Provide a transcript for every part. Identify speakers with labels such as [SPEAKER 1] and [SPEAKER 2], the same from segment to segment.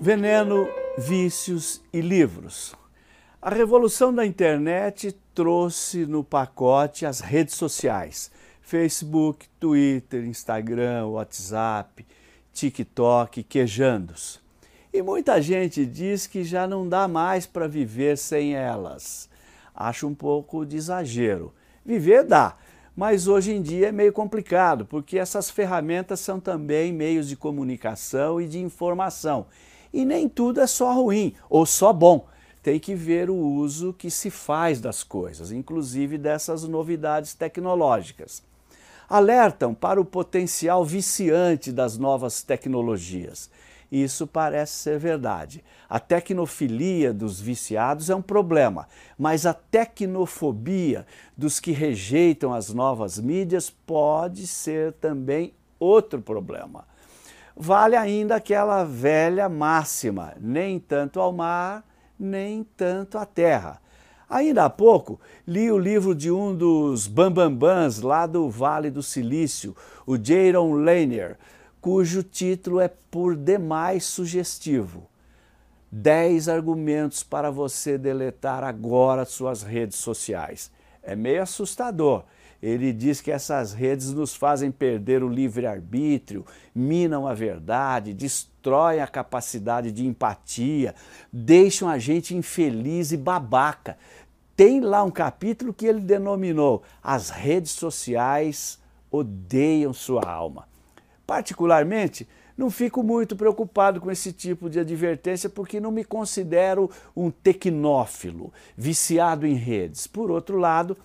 [SPEAKER 1] Veneno, vícios e livros. A revolução da internet trouxe no pacote as redes sociais: Facebook, Twitter, Instagram, WhatsApp, TikTok, quejandos. E muita gente diz que já não dá mais para viver sem elas. Acho um pouco de exagero. Viver dá, mas hoje em dia é meio complicado, porque essas ferramentas são também meios de comunicação e de informação e nem tudo é só ruim ou só bom. Tem que ver o uso que se faz das coisas, inclusive dessas novidades tecnológicas. Alertam para o potencial viciante das novas tecnologias. Isso parece ser verdade. A tecnofilia dos viciados é um problema, mas a tecnofobia dos que rejeitam as novas mídias pode ser também outro problema vale ainda aquela velha máxima: nem tanto ao mar, nem tanto à terra. Ainda há pouco li o livro de um dos bambambãs lá do Vale do Silício, o Jaron Lanier, cujo título é por demais sugestivo. 10 argumentos para você deletar agora suas redes sociais. É meio assustador ele diz que essas redes nos fazem perder o livre-arbítrio, minam a verdade, destroem a capacidade de empatia, deixam a gente infeliz e babaca. Tem lá um capítulo que ele denominou As redes sociais odeiam sua alma. Particularmente, não fico muito preocupado com esse tipo de advertência porque não me considero um tecnófilo, viciado em redes. Por outro lado,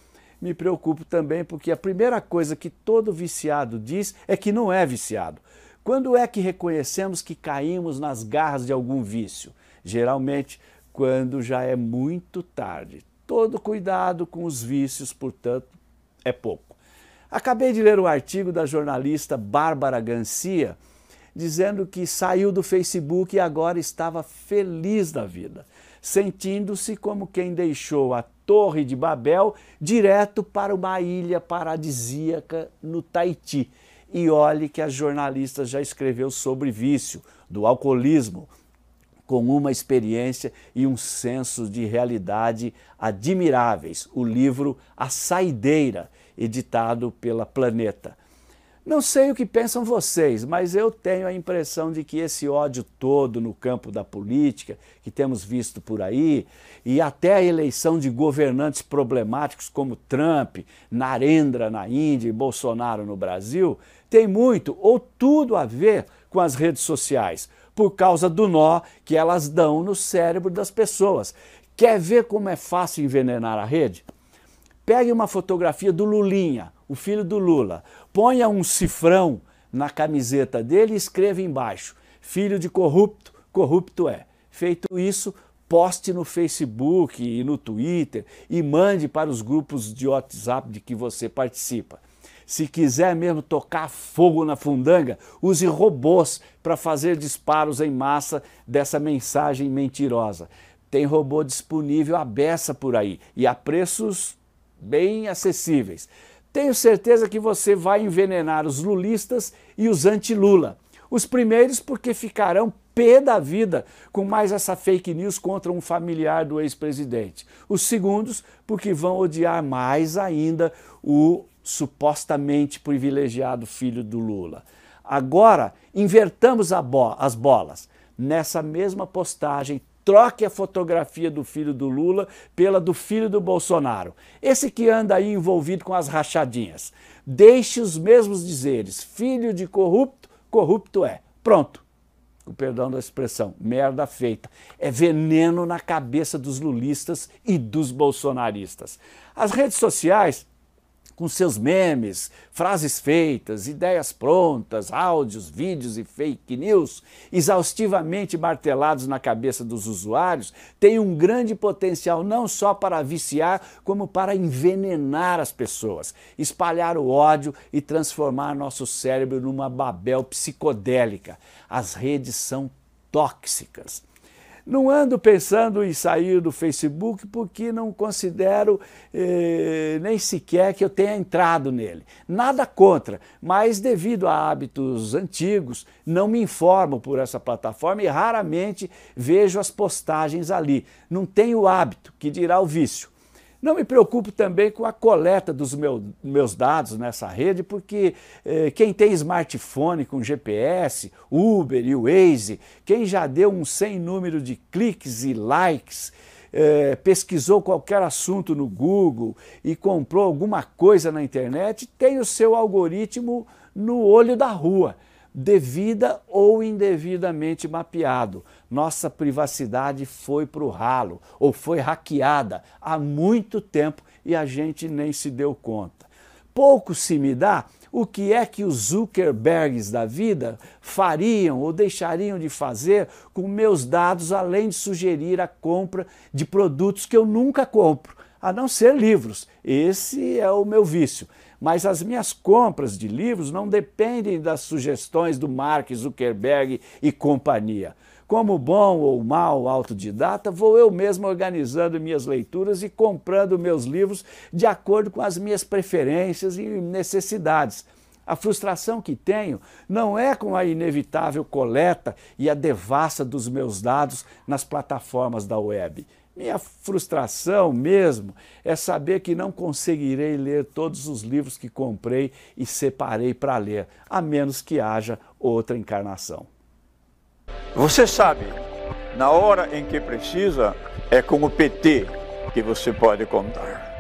[SPEAKER 1] me preocupo também porque a primeira coisa que todo viciado diz é que não é viciado. Quando é que reconhecemos que caímos nas garras de algum vício? Geralmente, quando já é muito tarde. Todo cuidado com os vícios, portanto, é pouco. Acabei de ler um artigo da jornalista Bárbara Gancia dizendo que saiu do Facebook e agora estava feliz da vida, sentindo-se como quem deixou a Torre de Babel direto para uma ilha paradisíaca no Tahiti. E olhe que a jornalista já escreveu sobre vício, do alcoolismo, com uma experiência e um senso de realidade admiráveis. O livro A Saideira, editado pela Planeta. Não sei o que pensam vocês, mas eu tenho a impressão de que esse ódio todo no campo da política, que temos visto por aí, e até a eleição de governantes problemáticos como Trump, Narendra na Índia e Bolsonaro no Brasil, tem muito ou tudo a ver com as redes sociais, por causa do nó que elas dão no cérebro das pessoas. Quer ver como é fácil envenenar a rede? Pegue uma fotografia do Lulinha, o filho do Lula, ponha um cifrão na camiseta dele e escreva embaixo: filho de corrupto, corrupto é. Feito isso, poste no Facebook e no Twitter e mande para os grupos de WhatsApp de que você participa. Se quiser mesmo tocar fogo na fundanga, use robôs para fazer disparos em massa dessa mensagem mentirosa. Tem robô disponível à beça por aí e a preços bem acessíveis. Tenho certeza que você vai envenenar os lulistas e os anti-Lula. Os primeiros porque ficarão pé da vida com mais essa fake news contra um familiar do ex-presidente. Os segundos porque vão odiar mais ainda o supostamente privilegiado filho do Lula. Agora, invertamos bo as bolas. Nessa mesma postagem, troque a fotografia do filho do Lula pela do filho do Bolsonaro. Esse que anda aí envolvido com as rachadinhas. Deixe os mesmos dizeres: filho de corrupto, corrupto é. Pronto. O perdão da expressão, merda feita. É veneno na cabeça dos lulistas e dos bolsonaristas. As redes sociais com seus memes, frases feitas, ideias prontas, áudios, vídeos e fake news, exaustivamente martelados na cabeça dos usuários, tem um grande potencial não só para viciar, como para envenenar as pessoas, espalhar o ódio e transformar nosso cérebro numa babel psicodélica. As redes são tóxicas. Não ando pensando em sair do Facebook porque não considero eh, nem sequer que eu tenha entrado nele. Nada contra, mas devido a hábitos antigos, não me informo por essa plataforma e raramente vejo as postagens ali. Não tenho hábito, que dirá o vício. Não me preocupo também com a coleta dos meu, meus dados nessa rede, porque eh, quem tem smartphone com GPS, Uber e Waze, quem já deu um sem número de cliques e likes, eh, pesquisou qualquer assunto no Google e comprou alguma coisa na internet, tem o seu algoritmo no olho da rua devida ou indevidamente mapeado. Nossa privacidade foi para o ralo ou foi hackeada há muito tempo e a gente nem se deu conta. Pouco se me dá o que é que os Zuckerbergs da vida fariam ou deixariam de fazer com meus dados, além de sugerir a compra de produtos que eu nunca compro, a não ser livros. Esse é o meu vício mas as minhas compras de livros não dependem das sugestões do Mark Zuckerberg e companhia. Como bom ou mal autodidata, vou eu mesmo organizando minhas leituras e comprando meus livros de acordo com as minhas preferências e necessidades. A frustração que tenho não é com a inevitável coleta e a devassa dos meus dados nas plataformas da web. Minha frustração mesmo é saber que não conseguirei ler todos os livros que comprei e separei para ler, a menos que haja outra encarnação.
[SPEAKER 2] Você sabe, na hora em que precisa, é com o PT que você pode contar.